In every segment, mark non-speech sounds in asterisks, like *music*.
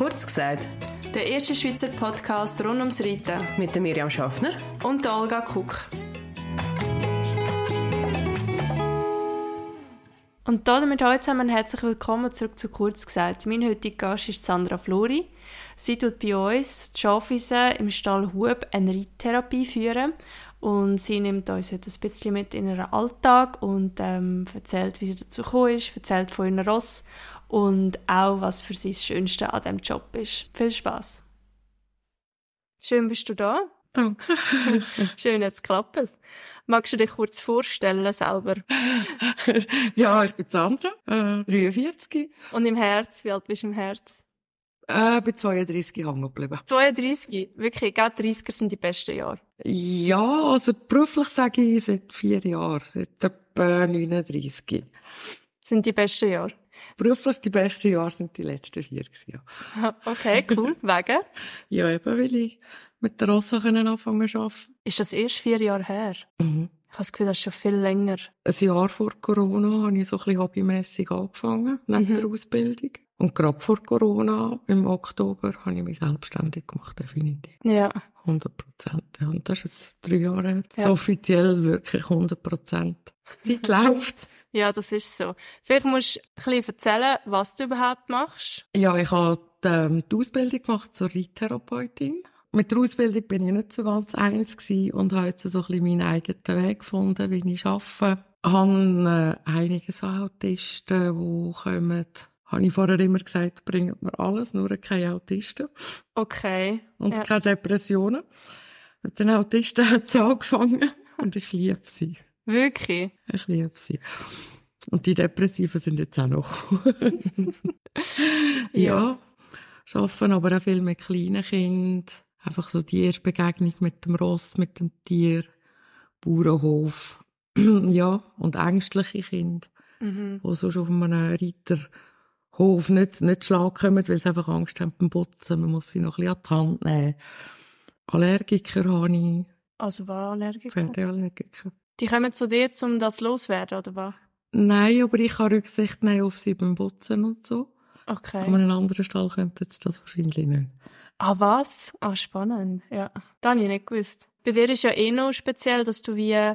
Kurz gesagt. Der erste Schweizer Podcast rund ums Reiten. Mit der Miriam Schaffner. Und der Olga Kuck. Und damit heute zusammen herzlich willkommen zurück zu Kurz gesagt. Mein heutiger Gast ist Sandra Flori. Sie tut bei uns die Schafise im Stall Hub eine Reittherapie führen und sie nimmt uns heute ein bisschen mit in ihren Alltag und ähm, erzählt, wie sie dazu gekommen ist, erzählt von ihren Ross und auch, was für sie das Schönste an diesem Job ist. Viel Spaß. Schön bist du da. Danke. *laughs* Schön, jetzt klappt. Magst du dich kurz vorstellen selber? *laughs* ja, ich bin Sandra, äh, 43. Und im Herz, wie alt bist du im Herz? Äh, bin 32 hängen geblieben. 32? Wirklich, gerade 30er sind die besten Jahre. Ja, also beruflich sage ich seit vier Jahren, seit etwa 39. Sind die besten Jahre? Beruflich die besten Jahre sind die letzten vier Jahre. *laughs* Okay, cool. Wegen? *laughs* ja, eben, weil ich mit der Rossa anfangen zu arbeiten. Ist das erst vier Jahre her? Mhm. Ich habe das Gefühl, das ist schon viel länger. Ein Jahr vor Corona habe ich so ein bisschen hobbymässig angefangen, neben mhm. der Ausbildung. Und gerade vor Corona, im Oktober, habe ich mich selbstständig gemacht, definitiv. Ja. 100 Prozent. Ja, und das ist jetzt drei Jahre her. Ja. offiziell wirklich 100 Prozent. Zeit *laughs* läuft. Ja, das ist so. Vielleicht musst du ein bisschen erzählen, was du überhaupt machst. Ja, ich habe die, ähm, die Ausbildung gemacht zur Reittherapeutin. Mit der Ausbildung bin ich nicht so ganz eins gewesen und habe jetzt so ein bisschen meinen eigenen Weg gefunden, wie ich arbeite. Ich habe äh, einige so Autisten, die kommen habe ich vorher immer gesagt, bringt mir alles, nur keine Autisten. Okay. Und ja. keine Depressionen. Mit den Autisten hat es angefangen und ich liebe sie. Wirklich? Ich liebe sie. Und die Depressiven sind jetzt auch noch. *laughs* ja. ja. Arbeiten aber auch viel mit kleinen Kindern. Einfach so die erste Begegnung mit dem Ross, mit dem Tier, Bauernhof. *clears throat* ja, und ängstliche Kinder, mhm. die so schon auf einem Reiterhof nicht, nicht schlagen kommen, weil sie einfach Angst haben beim Putzen. Man muss sie noch ein bisschen an die Hand nehmen. Allergiker habe ich. Also was Allergiker? Pferdeallergiker. Die kommen zu dir, um das loswerden, oder was? Nein, aber ich kann Rücksicht nehmen auf sie beim Putzen und so. Okay. An einem anderen Stall kommt jetzt das wahrscheinlich nicht. Ah, was? Ah, spannend. Ja. Das habe ich nicht gewusst. Bei dir ist ja eh noch speziell, dass du wie,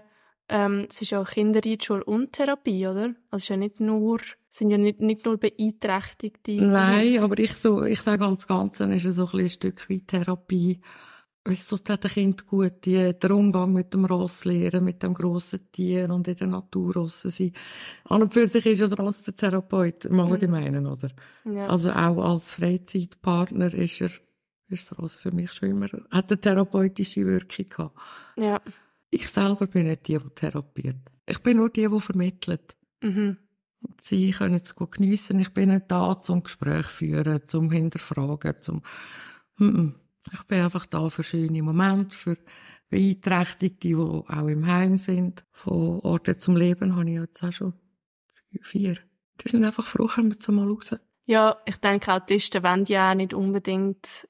ähm, es ist ja auch Kinderreitschule und Therapie, oder? Also es ist ja nicht nur, sind ja nicht, nicht nur beeinträchtigte. Nein, aber ich so, ich sage als Ganze ist es so ein, ein Stück wie Therapie. Es tut den Kind gut, die, den Umgang mit dem Ross lernen, mit dem grossen Tier und in der Natur rossen sein. An und für sich ist es als der Therapeut im Allgemeinen, mhm. oder? Ja. Also auch als Freizeitpartner ist er ist das für mich schon immer, hat eine therapeutische Wirkung gehabt. Ja. Ich selber bin nicht die, die therapiert. Ich bin nur die, die vermittelt. Mhm. Sie können es gut geniessen. Ich bin nicht da, zum Gespräch führen, zum Hinterfragen, zum, ich bin einfach da für schöne Momente, für Beeinträchtigte, die auch im Heim sind. Von Orten zum Leben habe ich jetzt auch schon vier. Die sind einfach froh, kommen sie mal raus. Ja, ich denke, Autisten wollen ja auch nicht unbedingt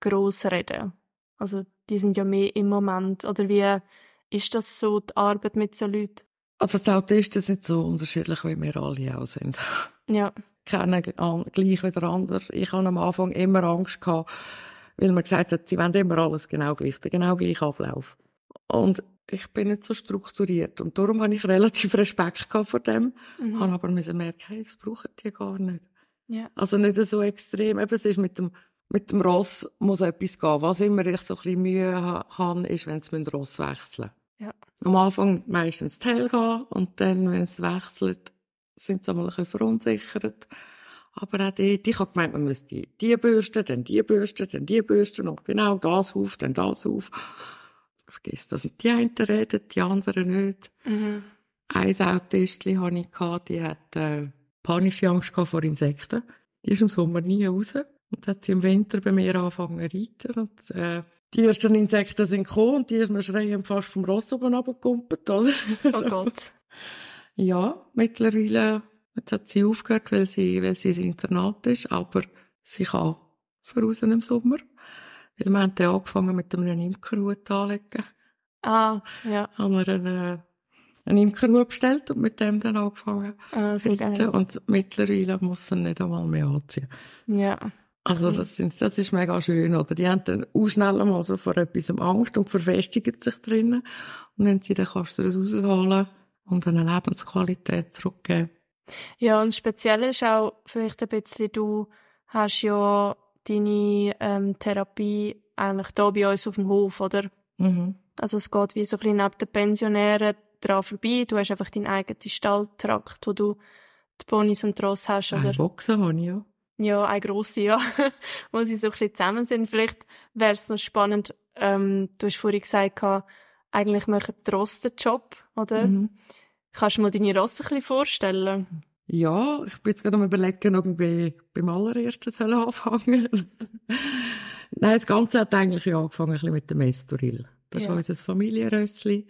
gross reden. Also, die sind ja mehr im Moment. Oder wie ist das so, die Arbeit mit so Leuten? Also, die Autisten sind so unterschiedlich, wie wir alle auch sind. Ja. Kennen gleich wie der andere. Ich hatte am Anfang immer Angst gehabt, weil man gesagt hat, sie wollen immer alles genau gleich, den genau gleichen Ablauf. Und ich bin nicht so strukturiert. Und darum habe ich relativ Respekt vor dem. Mhm. Habe aber müssen merken, hey, das brauchen die gar nicht. Ja. Also nicht so extrem. Eben, es ist mit dem mit dem Ross muss etwas gehen. Was immer ich so ein bisschen Mühe habe, ist, wenn sie mit dem Ross wechseln. Ja. Am Anfang meistens Tail gehen und dann, wenn es wechselt, sind sie einmal ein bisschen verunsichert. Aber auch dort, ich habe gemeint, man müsste die bürsten, dann die bürsten, dann die bürsten und genau das auf, dann das auf. Vergiss das nicht. Die einen reden, die anderen nicht. Mhm. Ein Autistchen hatte ich, gehabt, die hat äh, panische Angst vor Insekten. Die ist im Sommer nie raus. Und hat sie im Winter bei mir angefangen zu reiten. Und, äh, die ersten Insekten sind gekommen und die ist mir schreiend fast vom Ross oben runtergekumpelt, oder? Oh Gott. *laughs* ja, mittlerweile, jetzt hat sie aufgehört, weil sie, weil sie ins Internat ist, aber sie kann voraus im Sommer. Weil wir haben dann angefangen mit einem Imkerhut anlegen. Ah, ja. Haben wir einen, einen Imkerhut bestellt und mit dem dann angefangen. Ah, sehr geil. Und mittlerweile muss sie nicht einmal mehr anziehen. Ja. Also das, sind, das ist mega schön, oder? Die haben dann auch schnell mal so vor etwas Angst und verfestigen sich drinnen. Und wenn sie dann kannst du das rausholen und eine Lebensqualität zurückgeben. Ja, und speziell ist auch vielleicht ein bisschen, du hast ja deine ähm, Therapie eigentlich da bei uns auf dem Hof, oder? Mhm. Also es geht wie so ein bisschen neben den Pensionären dran vorbei. Du hast einfach deinen eigenen Stalltrakt, wo du die Ponys und die Ross hast, oder? Eine Boxen habe ich, ja. Ja, eine grosse, ja. *laughs* wo sie so ein bisschen zusammen sind. Vielleicht wäre es noch spannend, ähm, du hast vorhin gesagt, eigentlich machen die Ross den Job, oder? Mhm. Kannst du mir deine Ross ein bisschen vorstellen? Ja, ich bin jetzt gerade am überlegen, ob ich bei, beim allerersten soll anfangen *laughs* Nein, das Ganze hat eigentlich angefangen ein bisschen mit dem Estoril. Das Ja. ist unser Familienrössli.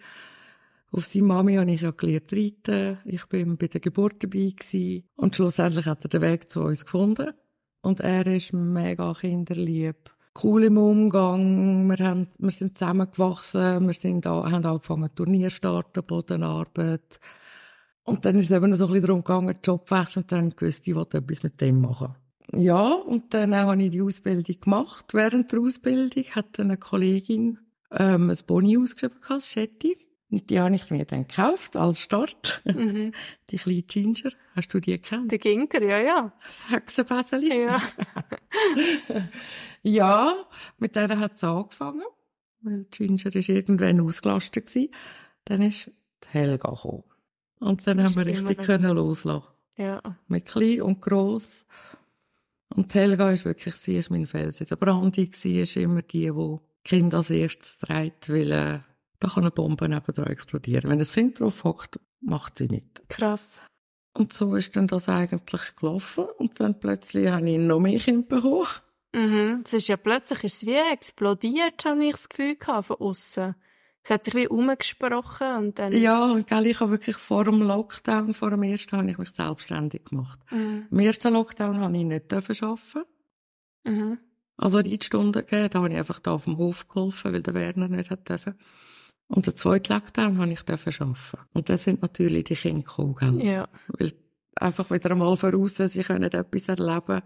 Auf seine Mami habe ich ja gelernt reiten. Ich bin bei der Geburt dabei gewesen. Und schlussendlich hat er den Weg zu uns gefunden. Und er ist mega kinderlieb. Cool im Umgang. Wir, haben, wir sind zusammengewachsen. Wir sind haben angefangen Turnier starten, Bodenarbeit. Und dann ist es eben so ein bisschen darum gegangen, Job wechseln. Und dann gewusst, ich will etwas mit dem machen. Ja, und dann habe ich die Ausbildung gemacht. Während der Ausbildung hat eine Kollegin ähm, ein Boni ausgeschrieben, gehabt, Schetti. Und die habe ich mir dann gekauft, als Start. Mhm. *laughs* Die kleine Ginger. Hast du die gekannt? Der Ginker, ja, ja. Das Hexenbäseli? Ja. *laughs* *laughs* ja, mit der hat es angefangen. Weil Ginger ist irgendwann ausgelastet gewesen. Dann ist die Helga gekommen. Und dann haben wir richtig das- können loslassen. Ja. Mit klein und gross. Und die Helga ist wirklich, sie ist mein Fels in der. Sie ist immer die, die Kind als erstes trägt, weil, äh, da kann eine Bombe nebendran explodieren. Wenn ein Kind drauf hockt, macht sie nicht. Krass. Und so ist dann das eigentlich gelaufen. Und dann plötzlich habe ich noch mehr Kinder bekommen. Mhm. Es ist ja plötzlich ist es wie explodiert, habe ich das Gefühl gehabt, von außen. Es hat sich wie umgesprochen und dann. Ja, und gell, ich habe wirklich vor dem Lockdown, vor dem ersten, habe ich mich selbstständig gemacht. Mhm. Im ersten Lockdown habe ich nicht dürfen arbeiten. Mhm. Also Reitstunden gegeben, da habe ich einfach da auf dem Hof geholfen, weil der Werner nicht hat dürfen. Und den zweiten Lockdown habe ich arbeiten. Und dann sind natürlich die Kinder gekommen, gell? Ja. Weil einfach wieder einmal voraus, sie können etwas erleben,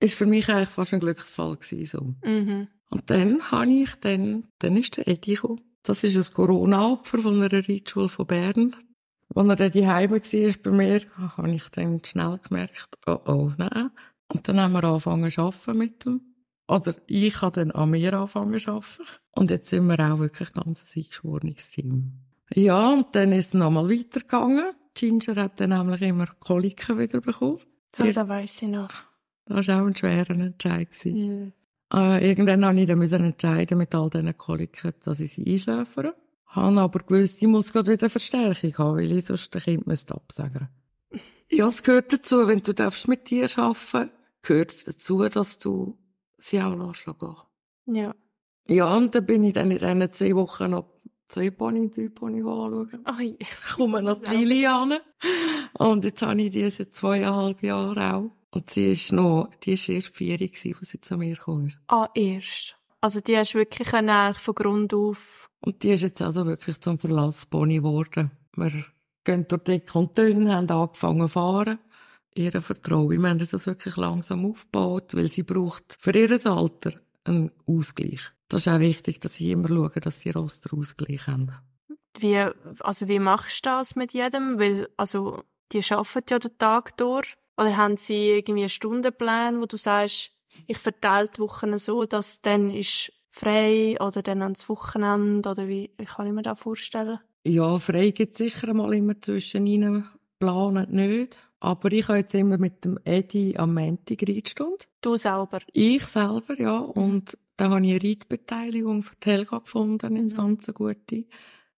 ist für mich eigentlich fast ein Glücksfall gewesen, so. Mhm. Und dann habe ich dann, dann ist der Edi gekommen. Das ist ein Corona-Opfer von einer Reitschule von Bern. Als er dann daheim war bei mir, habe ich dann schnell gemerkt, oh oh, nein. Und dann haben wir angefangen zu arbeiten mit ihm. Oder ich habe dann an mir angefangen zu arbeiten. Und jetzt sind wir auch wirklich ein ganz eingeschworenes Team. Ja, und dann ist es nochmal weitergegangen. Ginger hat dann nämlich immer Koliken wieder bekommen. Ja, das weiss ich noch. Das war auch ein schwerer Entscheid. Mhm. Äh, irgendwann habe ich dann müssen entscheiden mit all diesen Koliken, dass ich sie einschläfere. Habe aber gewusst, ich muss gerade wieder Verstärkung haben, weil ich sonst den Kind müsste absagen. Ja, es gehört dazu, wenn du darfst mit dir arbeiten, gehört es dazu, dass du sie auch lässt gehen. Ja. Ja, und dann bin ich dann in diesen zwei Wochen noch zwei Pony, drei Pony anschauen. Ach, *laughs* Ich komme noch *laughs* die Liliane. Und jetzt habe ich die seit zweieinhalb Jahren auch. Und sie ist noch, die ist erst vier gewesen, als sie zu mir kam. ah, erst. Also die hast wirklich eigentlich von Grund auf. Und die ist jetzt also wirklich zum Verlasspony geworden. Wir gehen durch dick und dünn, haben angefangen zu fahren. Ihr Vertrauen. Wir haben das wirklich langsam aufgebaut, weil sie braucht für ihr Alter einen Ausgleich. Das ist auch wichtig, dass ich immer schaue, dass die Roster Ausgleich haben. Wie, also wie machst du das mit jedem? Weil, also, die arbeiten ja den Tag durch. Oder haben sie irgendwie einen Stundenplan, wo du sagst, ich verteile die Wochen so, dass dann ist frei oder dann ans Wochenende oder wie, wie kann ich mir das vorstellen? Ja, frei gibt sicher mal immer zwischen ihnen, planen nicht. Aber ich habe jetzt immer mit dem Edi am Montag Reitstunde. Du selber. Ich selber, ja. Und da habe ich eine Reitbeteiligung für die Helga gefunden, ins ganze Gute.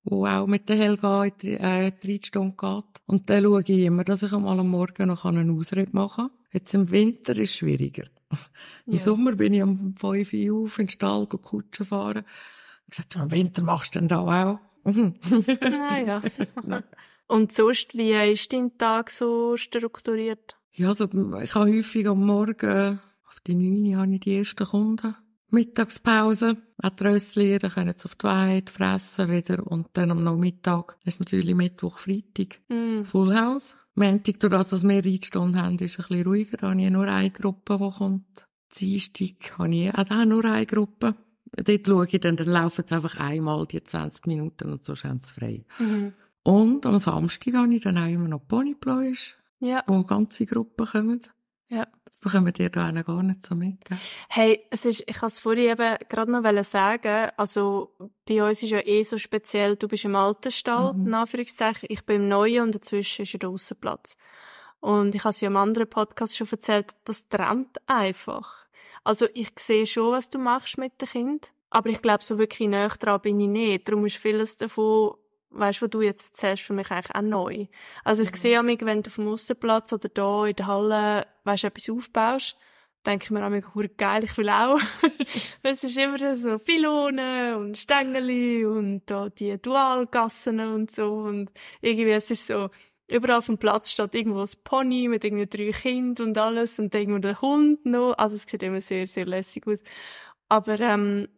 Wo auch mit der Helga in die, äh, die Reitstunde geht. Und dann schaue ich immer, dass ich einmal am Morgen noch einen Ausritt machen kann. Jetzt im Winter ist es schwieriger. *laughs* Im Ja. Sommer bin ich um 5 Uhr auf in den Stall Kutschen fahren. Ich gesagt, im Winter machst du denn da auch? Mhm. *laughs* Ah, ja. Und sonst, wie ist dein Tag so strukturiert? Ja, also, ich habe häufig am Morgen, auf die 9 Uhr habe ich die ersten Kunden. Mittagspause, auch die Rössli, dann können sie auf die Weide fressen wieder und dann am Nachmittag, das ist natürlich Mittwoch, Freitag, Hm. Full House. Montag, durch das, dass wir Reitstunden haben, ist es ein bisschen ruhiger, da habe ich nur eine Gruppe, die kommt. Dienstag habe ich auch nur eine Gruppe. Dort schaue ich dann, dann laufen sie einfach einmal die 20 Minuten und so sind sie frei. Mhm. Und am Samstag habe ich dann auch immer noch Ponypläusch, Ja. wo ganze Gruppen kommen. Ja. Das bekommen die da auch gar nicht so mit. gell? Hey, es ist, ich kann es vorhin eben gerade noch sagen, also bei uns ist ja eh so speziell, du bist im alten Stall, Mhm. in Anführungszeichen, ich bin im neuen und dazwischen ist der Aussenplatz. Und ich habe es ja im anderen Podcast schon erzählt, das trennt einfach. Also ich sehe schon, was du machst mit dem Kind, aber ich glaube, so wirklich näher dran bin ich nicht. Darum ist vieles davon, weißt du, was du jetzt erzählst, für mich eigentlich auch neu. Also ich sehe mich, wenn du auf dem Aussenplatz oder da in der Halle, weißt, etwas aufbaust, denke ich mir auch mega geil, ich will auch. *laughs* Es ist immer so Pylonen und Stängeli und da die Dualgassen und so und irgendwie es ist so, überall auf dem Platz steht irgendwo ein Pony mit irgendwie drei Kindern und alles und irgendwo der Hund noch. Also es sieht immer sehr, sehr lässig aus. Aber ähm,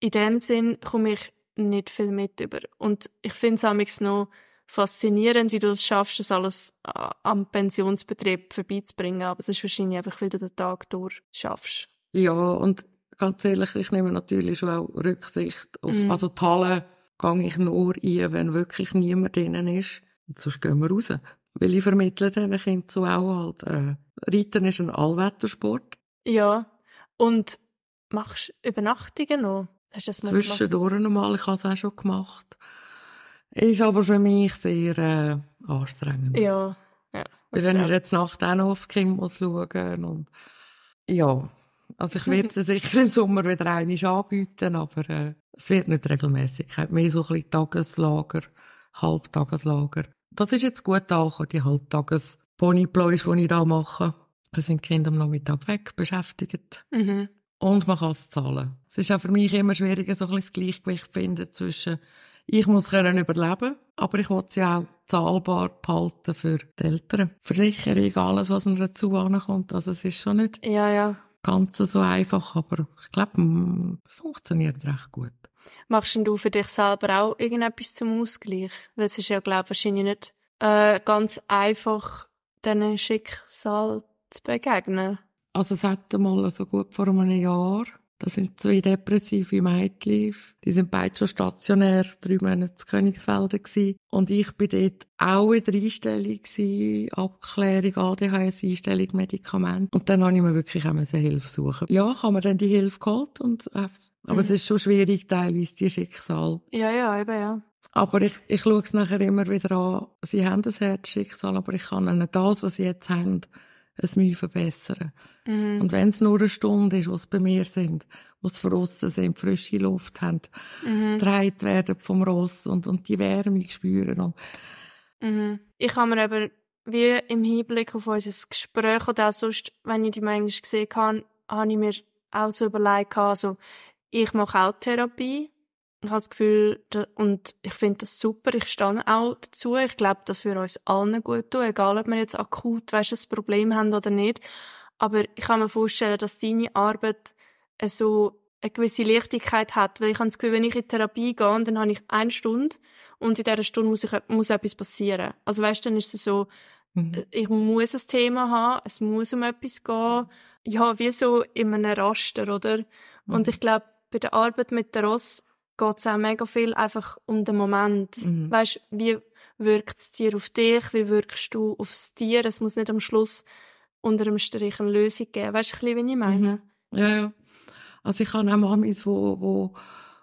in dem Sinn komme ich nicht viel mit über. Und ich finde es noch faszinierend, wie du es schaffst, das alles äh, am Pensionsbetrieb vorbeizubringen. Aber das ist wahrscheinlich einfach, weil du den Tag durch schaffst. Ja, und ganz ehrlich, ich nehme natürlich schon auch Rücksicht auf, Mhm. also die Halle gehe ich nur ein, wenn wirklich niemand drinnen ist. Und sonst gehen wir raus. Weil ich vermittle diesen Kindern so auch halt, äh, Reiten ist ein Allwettersport. Ja. Und machst Übernachtungen noch? Hast du das? Zwischendurch nochmal, ich habe es auch schon gemacht. Ist aber für mich sehr, äh, anstrengend. Ja. ja. Weil wenn ich jetzt Nacht auch noch auf Kinder muss schauen und, ja. Also ich werde *laughs* es sicher im Sommer wieder einmal anbieten, aber, äh, es wird nicht regelmäßig. Mehr so ein bisschen Tageslager, Halbtageslager. Das ist jetzt gut angekommen, die Halbtages Ponypläusch, die ich da mache. Da sind die Kinder am Nachmittag weg, beschäftigt. Mhm. Und man kann es zahlen. Es ist auch für mich immer schwieriger, so ein bisschen das Gleichgewicht zu finden zwischen, ich muss können überleben, aber ich will sie auch zahlbar behalten für die Eltern. Versicherung, alles, was mir dazu ankommt. Also es ist schon nicht Ja, ja. ganz so einfach, aber ich glaube, mm, es funktioniert recht gut. Machst denn du für dich selber auch irgendetwas zum Ausgleich? Weil es ist ja, glaube ich, wahrscheinlich nicht äh, ganz einfach, diesen Schicksal zu begegnen. Also es hat mal so gut vor einem Jahr, da sind zwei depressive Mädchen, die sind beide schon stationär, drei Monate in Königsfelden gewesen. Und ich bin dort auch in der Einstellung gewesen, Abklärung, ADHS-Einstellung, Medikament. Und dann habe ich mir wirklich auch Hilfe suchen. Ja, ich habe mir dann die Hilfe geholt und, äh, aber Mhm. es ist schon schwierig, teilweise, die Schicksal. Ja, ja, eben, ja. Aber ich, ich schaue es nachher immer wieder an. Sie haben das Herzschicksal, aber ich kann ihnen das, was sie jetzt haben, es Mühe verbessern. Mhm. Und wenn es nur eine Stunde ist, sie bei mir sind, wo sie draussen sind, frische Luft haben, Mhm. werden vom Ross und, und die Wärme spüren. Und, Mhm. Ich habe mir eben, wie im Hinblick auf unser Gespräch oder auch sonst, wenn ich die manchmal gesehen habe, habe ich mir auch so überlegt, also, ich mache auch Therapie. Ich habe das Gefühl, und ich finde das super, ich stehe auch dazu. Ich glaube, dass wir uns allen gut tun, egal ob wir jetzt akut, weißt, ein Problem haben oder nicht. Aber ich kann mir vorstellen, dass deine Arbeit äh, so eine gewisse Leichtigkeit hat, weil ich habe das Gefühl, wenn ich in Therapie gehe, dann habe ich eine Stunde und in dieser Stunde muss, ich, muss etwas passieren. Also weißt, dann ist es so, mhm. ich muss ein Thema haben, es muss um etwas gehen. Ja, wie so in einem Raster, oder? Und Mhm. ich glaube, bei der Arbeit mit der Ross geht es auch mega viel einfach um den Moment. Mhm. Weißt, wie wirkt das Tier auf dich? Wie wirkst du aufs Tier? Es muss nicht am Schluss unter dem Strich eine Lösung geben. Weißt du, wie ich meine? Ja, ja. Also ich habe auch Mamis, wo, wo,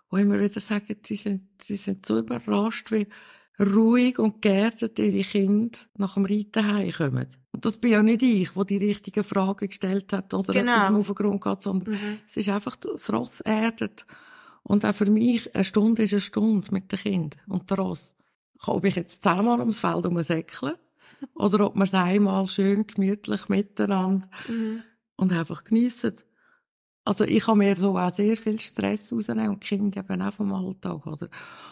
wo immer wieder sagen, sie sind, sie sind so überrascht, wie ruhig und geerdet ihre Kinder nach dem Reiten heimkommen. Und das bin ja nicht ich, wo die richtigen Fragen gestellt hat oder Genau. etwas auf den Grund geht, sondern Mhm. es ist einfach das Ross erdet. Und auch für mich, eine Stunde ist eine Stunde mit dem Kind und der Ross. Ob ich jetzt zehnmal ums Feld umsäckle oder ob wir es einmal schön gemütlich miteinander Mhm. und einfach geniessen. Also ich habe mir so auch sehr viel Stress rausnehmen und die Kinder eben auch vom Alltag, oder?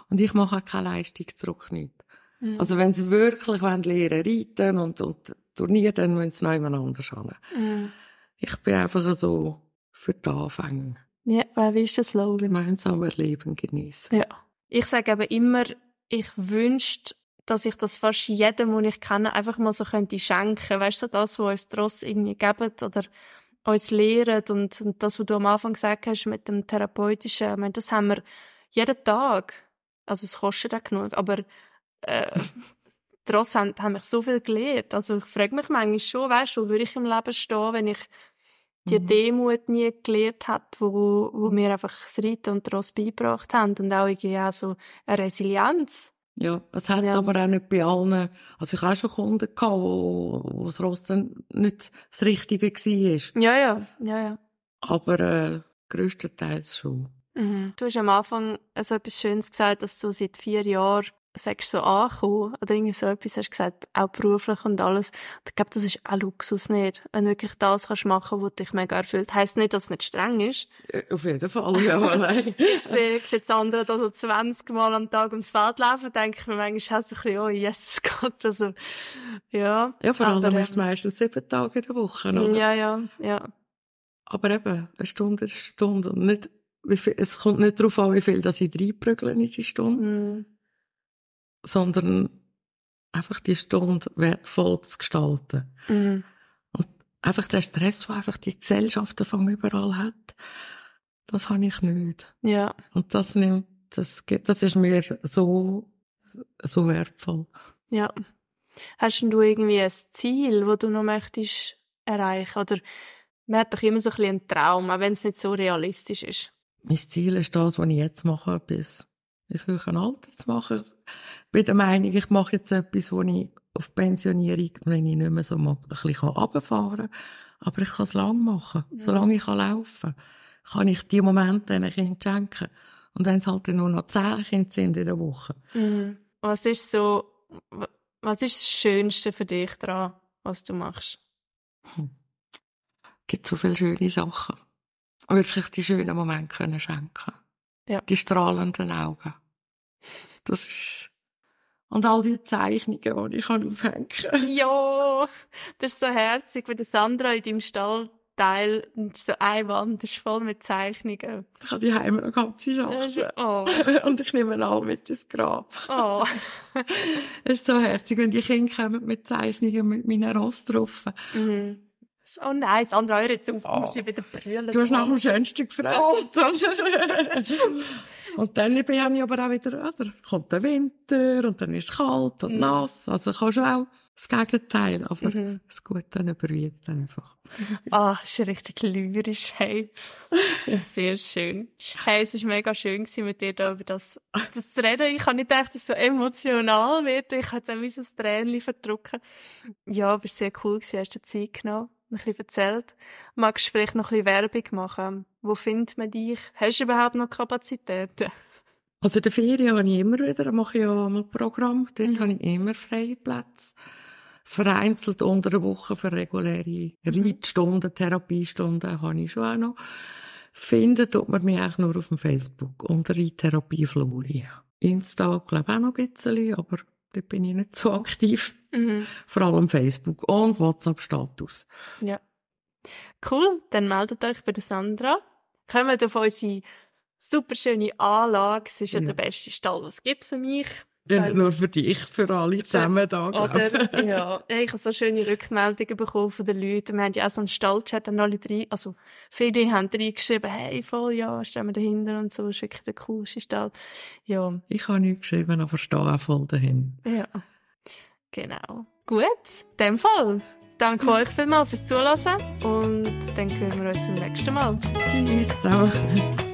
Und ich mache auch keinen Leistungsdruck nicht. Mhm. Also wenn sie wirklich wollen lernen reiten und, und turnieren, dann müssen sie noch jemand anders haben. Mhm. Ich bin einfach so für die Anfänge. Ja, weil wie ist das Slogan? Gemeinsam Leben genießen. Ja. Ich sage eben immer, ich wünschte, dass ich das fast jedem, den ich kenne, einfach mal so könnte schenken. Weißt du, so das, was uns Tross irgendwie geben oder uns lehren und, und das, was du am Anfang gesagt hast mit dem Therapeutischen, ich meine, das haben wir jeden Tag. Also es kostet auch genug, aber äh, *laughs* trotzdem haben, haben mich so viel gelernt. Also ich frage mich manchmal schon, weißt du, wo würde ich im Leben stehen, wenn ich die mhm. Demut nie gelernt hat, wo, wo mir einfach das Reiten und Ross beigebracht haben und auch irgendwie auch so eine Resilienz. Ja, es hat ja. aber auch nicht bei allen, also ich habe schon Kunden gehabt, wo, wo das Ross dann nicht das Richtige war. Ja, ja, ja, ja. Aber äh, größtenteils schon. Mhm. Du hast am Anfang so etwas Schönes gesagt, dass du seit vier Jahren sagst so ankommen oder irgendwie so etwas hast gesagt, auch beruflich und alles. Ich glaube, das ist auch Luxus nicht, wenn du wirklich das kannst machen, was dich mega erfüllt. Heisst nicht, dass es nicht streng ist. Auf jeden Fall, ja, nein. *laughs* ich sehe, ich sehe das andere da so 20 Mal am Tag ums Feld laufen, denke ich mir manchmal auch so ein bisschen, oh, Jesus *laughs* Gott, also, ja. Ja, vor allem aber, ist es meistens sieben Tage in der Woche, oder? Ja, ja, ja. Aber eben, eine Stunde ist eine Stunde und nicht, wie viel, es kommt nicht darauf an, wie viel das ich reinprügeln in die Stunde. Mm sondern einfach die Stunde wertvoll zu gestalten. Mhm. Und einfach der Stress, den einfach die Gesellschaft von überall hat, das habe ich nicht. Ja. Und das nimmt, das, das ist mir so, so wertvoll. Ja. Hast du irgendwie ein Ziel, wo du noch möchtest erreichen? Oder man hat doch immer so ein bisschen einen Traum, auch wenn es nicht so realistisch ist. Mein Ziel ist das, was ich jetzt mache, bis, ich ein Alter zu machen bin der Meinung, ich mache jetzt etwas, wo ich auf Pensionierung, wenn ich nicht mehr so mal ein bisschen runterfahren kann. Aber ich kann es lang machen. Ja. Solange ich laufen kann, kann ich die Momente den Kindern schenken. Und wenn es halt nur noch zehn Kinder sind in der Woche. Mhm. Was ist so, was ist das Schönste für dich daran, was du machst? Hm. gibt so viele schöne Sachen. Wirklich die schönen Momente können schenken. Ja. Die strahlenden Augen. Das ist, und all die Zeichnungen, die ich aufhängen kann. Ja, das ist so herzig, der Sandra in deinem Stallteil so eine Wand ist voll mit Zeichnungen. Ich habe die Heime noch ganze Schachtel. Oh. *laughs* Und ich nehme alle mit ins Grab. Oh. *laughs* das ist so herzig, wenn die Kinder kommen mit Zeichnungen mit meinen Ross drauf. Mhm. Oh nein, Sandra, hör jetzt auf, oh. muss ich wieder brüllen. Du hast nach dem Schönsten gefragt. Oh. *laughs* Und dann habe ich aber auch wieder, oder, kommt der Winter und dann ist es kalt und mhm. nass. Also kannst du auch das Gegenteil, aber mhm. das Gute überwiegt einfach. Ah, ist richtig lyrisch, hey. *laughs* Sehr schön. Hey, es war mega schön mit dir da über das, das zu reden. Ich habe nicht gedacht, dass es so emotional wird. Ich habe jetzt auch wie so ein Tränchen verdrücken. Ja, aber sehr cool gewesen. Hast du Zeit genommen? Ein bisschen erzählt. Magst du vielleicht noch ein bisschen Werbung machen? Wo findet man dich? Hast du überhaupt noch Kapazitäten? Also in der Ferien habe ich immer wieder, mache ich ja ein Programm, dort mhm. habe ich immer freie Plätze. Vereinzelt unter der Woche für reguläre mhm. Reitstunden, Therapiestunden habe ich schon auch noch. Finden tut man mich eigentlich nur auf dem Facebook unter Reittherapie Flori. Insta, glaube ich, auch noch ein bisschen, aber dort bin ich nicht so aktiv. Mhm. Vor allem Facebook und WhatsApp-Status. Ja. Cool, dann meldet euch bei der Sandra. Kommt auf unsere super schöne Anlage. Es ist ja, ja der beste Stall, was es gibt für mich. Ja, nicht nur für dich, für alle zusammen da, Oder, *laughs* ja. *laughs* Ich habe so schöne Rückmeldungen bekommen von den Leuten. Wir haben ja auch so einen Stallchat und alle drei, also viele haben reingeschrieben, hey, voll, ja, stehen wir dahinter und so, das ist wirklich der coolste Stall. Ja. Ich habe nicht geschrieben, aber stehe auch voll dahinter. Ja. Genau. Gut, in dem Fall. Danke euch vielmals fürs Zuhören und dann hören wir uns beim nächsten Mal. Tschüss zusammen.